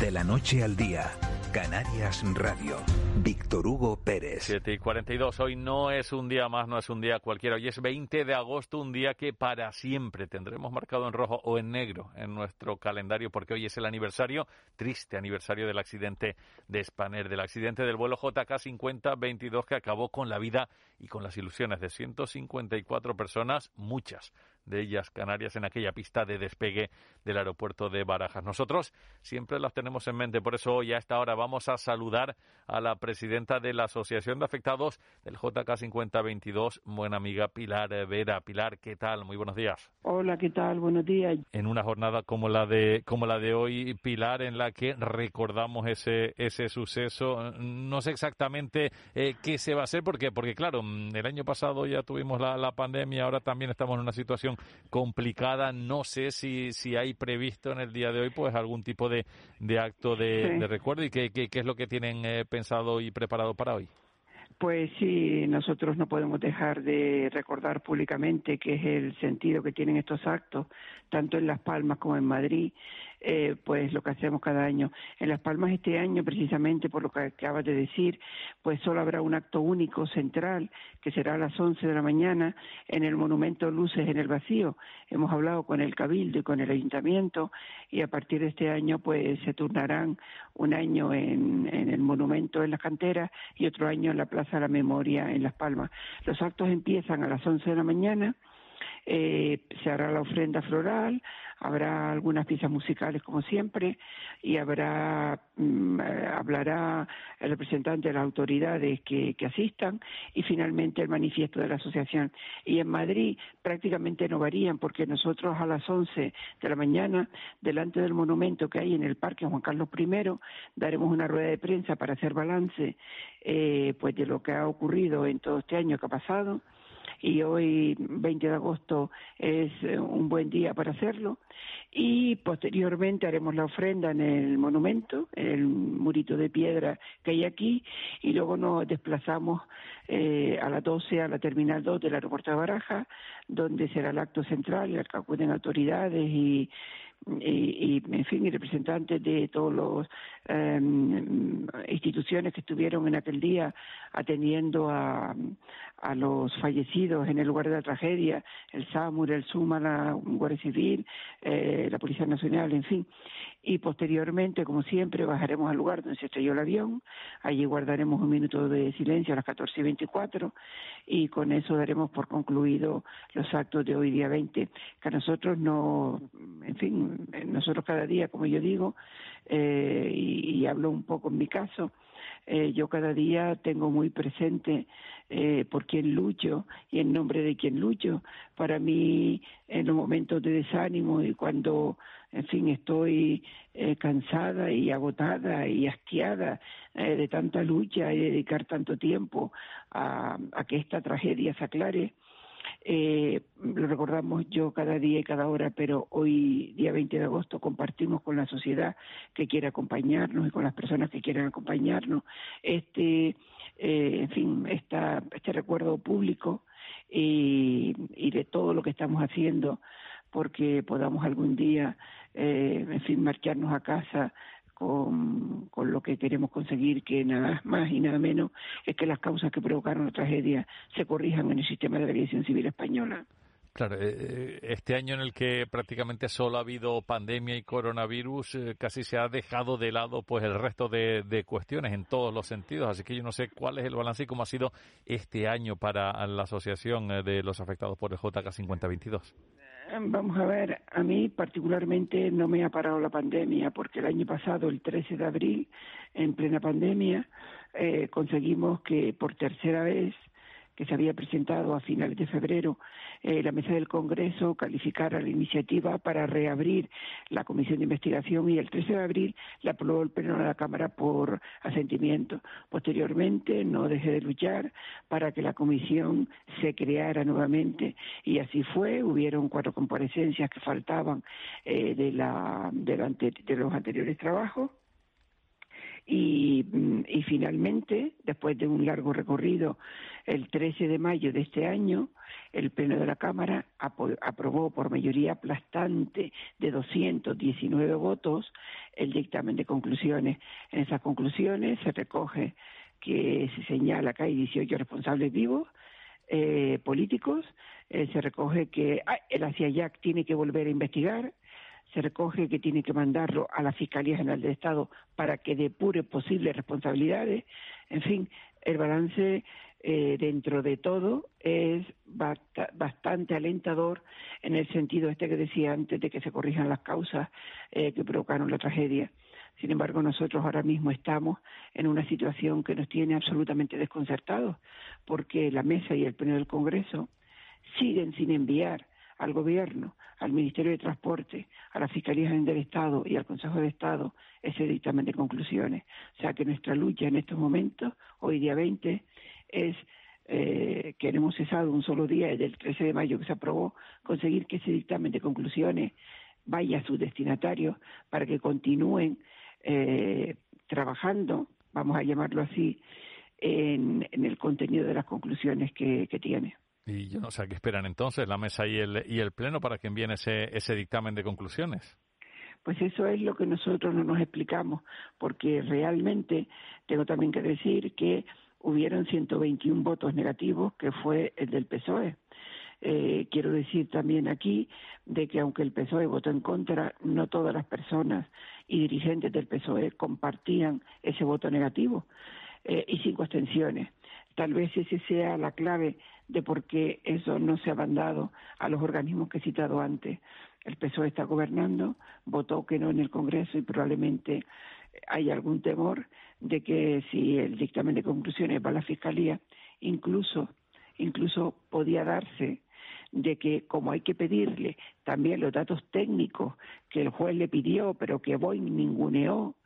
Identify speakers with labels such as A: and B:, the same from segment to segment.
A: De la noche al día, Canarias Radio. Víctor Hugo Pérez.
B: 7 y 42. Hoy no es un día más, no es un día cualquiera. Hoy es 20 de agosto, un día que para siempre tendremos marcado en rojo o en negro en nuestro calendario, porque hoy es el aniversario, triste aniversario del accidente de Spanair, del accidente del vuelo JK 5022 que acabó con la vida y con las ilusiones de 154 personas, muchas de ellas Canarias en aquella pista de despegue del aeropuerto de Barajas. Nosotros siempre las tenemos en mente, por eso hoy a esta hora vamos a saludar a la presidenta de la Asociación de Afectados del JK 5022, buena amiga Pilar Vera. Pilar, ¿qué tal? Muy buenos días.
C: Hola, ¿qué tal? Buenos días.
B: En una jornada como la de como la de hoy, Pilar, en la que recordamos ese ese suceso, no sé exactamente eh, qué se va a hacer porque porque claro, el año pasado ya tuvimos la, la pandemia, ahora también estamos en una situación complicada. No sé si, si hay previsto en el día de hoy pues algún tipo de, de acto de, recuerdo y qué, qué, es lo que tienen eh, pensado y preparado para hoy.
C: Pues sí, nosotros no podemos dejar de recordar públicamente que es el sentido que tienen estos actos, tanto en Las Palmas como en Madrid, eh, pues lo que hacemos cada año. En Las Palmas este año, precisamente por lo que acabas de decir, pues solo habrá un acto único central, que será a las 11 de la mañana en el monumento Luces en el Vacío. Hemos hablado con el Cabildo y con el Ayuntamiento y a partir de este año pues se turnarán un año en, el monumento en las canteras y otro año en la Plaza de la Memoria en Las Palmas. Los actos empiezan a las 11 de la mañana eh, se hará la ofrenda floral, habrá algunas piezas musicales como siempre y habrá mm, eh, hablará el representante de las autoridades que, asistan y finalmente el manifiesto de la asociación. Y en Madrid prácticamente no varían porque nosotros a las 11 de la mañana, delante del monumento que hay en el Parque Juan Carlos I, daremos una rueda de prensa para hacer balance eh, pues de lo que ha ocurrido en todo este año que ha pasado y hoy 20 de agosto es eh, un buen día para hacerlo. Y posteriormente haremos la ofrenda en el monumento, en el murito de piedra que hay aquí y luego nos desplazamos eh, a las 12 a la terminal 2 del aeropuerto de Baraja donde será el acto central, el que acuden autoridades y y, en fin, y representantes de todas las em, instituciones que estuvieron en aquel día atendiendo a, a los fallecidos en el lugar de la tragedia, el SAMUR, el SUMA, la Guardia Civil, eh, la Policía Nacional, en fin. Y posteriormente, como siempre, bajaremos al lugar donde se estrelló el avión, allí guardaremos un minuto de silencio a las 14 y 24 y con eso daremos por concluido los actos de hoy día 20, que a nosotros no, en fin, nosotros cada día, como yo digo, eh, y, hablo un poco en mi caso, eh, yo cada día tengo muy presente eh, por quién lucho y en nombre de quién lucho. Para mí, en los momentos de desánimo y cuando, en fin, estoy cansada y agotada y hastiada de tanta lucha y dedicar tanto tiempo a que esta tragedia se aclare, eh, yo cada día y cada hora, pero hoy, día 20 de agosto, compartimos con la sociedad que quiere acompañarnos y con las personas que quieren acompañarnos este, eh, en fin, esta, este recuerdo público y, y de todo lo que estamos haciendo porque podamos algún día, eh, en fin, marcharnos a casa con, con, lo que queremos conseguir, que nada más y nada menos es que las causas que provocaron la tragedia se corrijan en el sistema de la aviación civil española.
B: Claro, eh, eh, este año en el que prácticamente solo ha habido pandemia y coronavirus, eh, casi se ha dejado de lado pues el resto de, cuestiones en todos los sentidos. Así que yo no sé cuál es el balance y cómo ha sido este año para la Asociación de los Afectados por el JK 5022.
C: Vamos a ver, a mí particularmente no me ha parado la pandemia porque el año pasado, el 13 de abril, en plena pandemia, eh, conseguimos que por tercera vez que se había presentado a finales de febrero, eh, la mesa del Congreso calificara la iniciativa para reabrir la comisión de investigación y el 13 de abril la aprobó el Pleno de la Cámara por asentimiento. Posteriormente no dejé de luchar para que la comisión se creara nuevamente y así fue. Hubieron cuatro comparecencias que faltaban eh, de, la, de los anteriores trabajos Y, mm, y finalmente, después de un largo recorrido, el 13 de mayo de este año, el Pleno de la Cámara aprobó por mayoría aplastante de 219 votos el dictamen de conclusiones. En esas conclusiones se recoge que se señala que hay 18 responsables vivos eh, políticos, eh, se recoge que ah, el ACIAYAC tiene que volver a investigar, se recoge que tiene que mandarlo a la Fiscalía General del Estado para que depure posibles responsabilidades. En fin, el balance eh, dentro de todo es bastante alentador en el sentido este que decía antes de que se corrijan las causas eh, que provocaron la tragedia. Sin embargo, nosotros ahora mismo estamos en una situación que nos tiene absolutamente desconcertados, porque la mesa y el pleno del Congreso siguen sin enviar al Gobierno, al Ministerio de Transporte, a la Fiscalía General del Estado y al Consejo de Estado ese dictamen de conclusiones. O sea que nuestra lucha en estos momentos, hoy día 20, es eh, que hemos cesado un solo día, desde el 13 de mayo que se aprobó, conseguir que ese dictamen de conclusiones vaya a sus destinatarios para que continúen eh, trabajando, vamos a llamarlo así, en, el contenido de las conclusiones que tiene.
B: Y yo no sé qué esperan entonces la mesa y el, y el pleno para que envíen ese, ese dictamen de conclusiones.
C: Pues eso es lo que nosotros no nos explicamos, porque realmente tengo también que decir que hubieron 121 votos negativos, que fue el del PSOE. Eh, quiero decir también aquí de que aunque el PSOE votó en contra, no todas las personas y dirigentes del PSOE compartían ese voto negativo eh, y cinco abstenciones. Tal vez ese sea la clave de por qué eso no se ha mandado a los organismos que he citado antes. El PSOE está gobernando, votó que no en el Congreso y probablemente hay algún temor de que si el dictamen de conclusiones va a la Fiscalía, incluso, incluso podía darse de que como hay que pedirle también los datos técnicos que el juez le pidió, pero que Boeing ninguneó,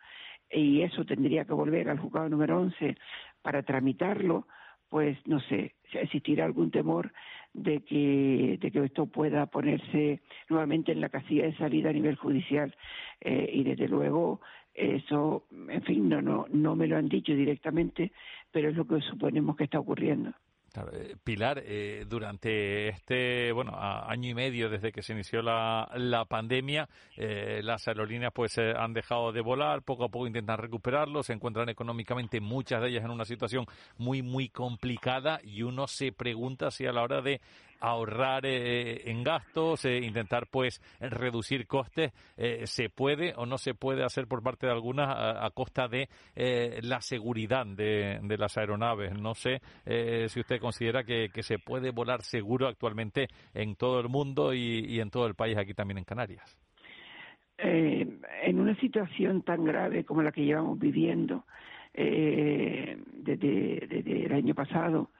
C: y eso tendría que volver al juzgado número 11 para tramitarlo, pues no sé, existirá algún temor de que, de que esto pueda ponerse nuevamente en la casilla de salida a nivel judicial. Eh, y desde luego, eso, en fin, no, no, no me lo han dicho directamente, pero es lo que suponemos que está ocurriendo.
B: Eh, Pilar, eh, durante este bueno año y medio desde que se inició la, la pandemia, eh, las aerolíneas pues han dejado de volar, poco a poco intentan recuperarlo, se encuentran económicamente muchas de ellas en una situación muy muy complicada y uno se pregunta si a la hora de ahorrar eh, en gastos, eh, intentar pues reducir costes, eh, se puede o no se puede hacer por parte de algunas a, costa de la seguridad de, las aeronaves. No sé si usted considera que, se puede volar seguro actualmente en todo el mundo y, en todo el país, aquí también en Canarias.
C: en una situación tan grave como la que llevamos viviendo, eh, desde, el año pasado,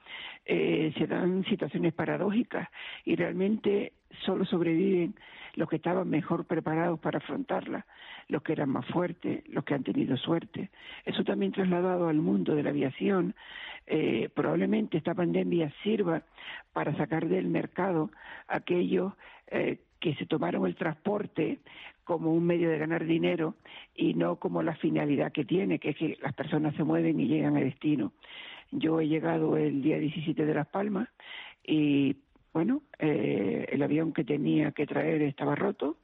C: eh, se dan situaciones paradójicas y realmente solo sobreviven los que estaban mejor preparados para afrontarla, los que eran más fuertes, los que han tenido suerte. Eso también trasladado al mundo de la aviación. Eh, probablemente esta pandemia sirva para sacar del mercado aquellos eh, que se tomaron el transporte como un medio de ganar dinero y no como la finalidad que tiene, que es que las personas se mueven y llegan a destino. Yo he llegado el día 17 de Las Palmas y, bueno, eh, el avión que tenía que traer estaba roto.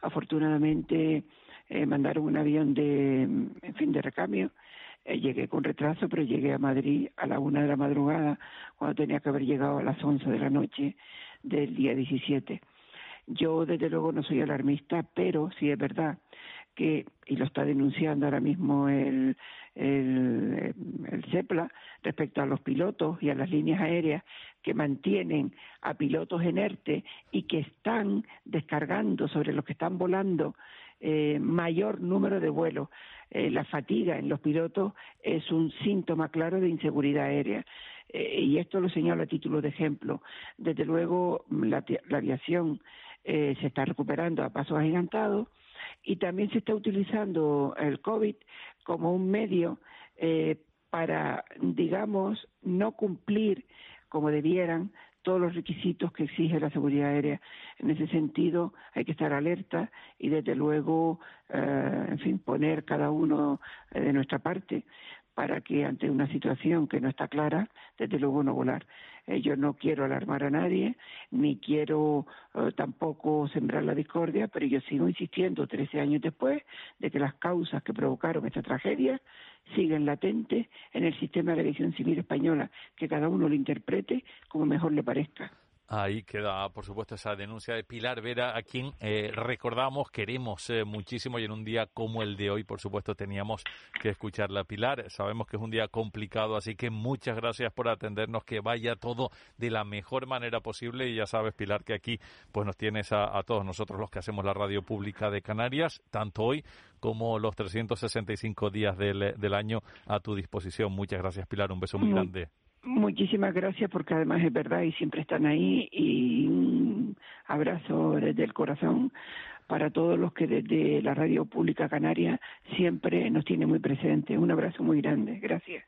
C: Afortunadamente eh, mandaron un avión de, en fin, de recambio. Eh, llegué con retraso, pero llegué a Madrid a la una de la madrugada, cuando tenía que haber llegado a las once de la noche del día 17 yo, desde luego, no soy alarmista, pero sí es verdad que, y lo está denunciando ahora mismo el, el, el CEPLA respecto a los pilotos y a las líneas aéreas que mantienen a pilotos inertes y que están descargando sobre los que están volando eh, mayor número de vuelos. Eh, la fatiga en los pilotos es un síntoma claro de inseguridad aérea. Eh, y esto lo señalo a título de ejemplo. Desde luego, la, la aviación eh, se está recuperando a pasos agigantados y también se está utilizando el COVID como un medio eh, para, digamos, no cumplir como debieran todos los requisitos que exige la seguridad aérea. En ese sentido, hay que estar alerta y, desde luego, eh, en fin, poner cada uno eh, de nuestra parte para que ante una situación que no está clara, desde luego no volar. Eh, yo no quiero alarmar a nadie, ni quiero eh, tampoco sembrar la discordia, pero yo sigo insistiendo, 13 años después, de que las causas que provocaron esta tragedia siguen latentes en el sistema de aviación civil española, que cada uno lo interprete como mejor le parezca.
B: Ahí queda, por supuesto, esa denuncia de Pilar Vera, a quien eh, recordamos, queremos eh, muchísimo y en un día como el de hoy, por supuesto, teníamos que escucharla. Pilar, sabemos que es un día complicado, así que muchas gracias por atendernos, que vaya todo de la mejor manera posible y ya sabes, Pilar, que aquí pues nos tienes a, todos nosotros los que hacemos la radio pública de Canarias, tanto hoy como los 365 días del, del año a tu disposición. Muchas gracias, Pilar, un beso muy grande.
C: Muchísimas gracias porque además es verdad y siempre están ahí y un abrazo desde el corazón para todos los que desde la Radio Pública Canaria siempre nos tiene muy presente. Un abrazo muy grande. Gracias.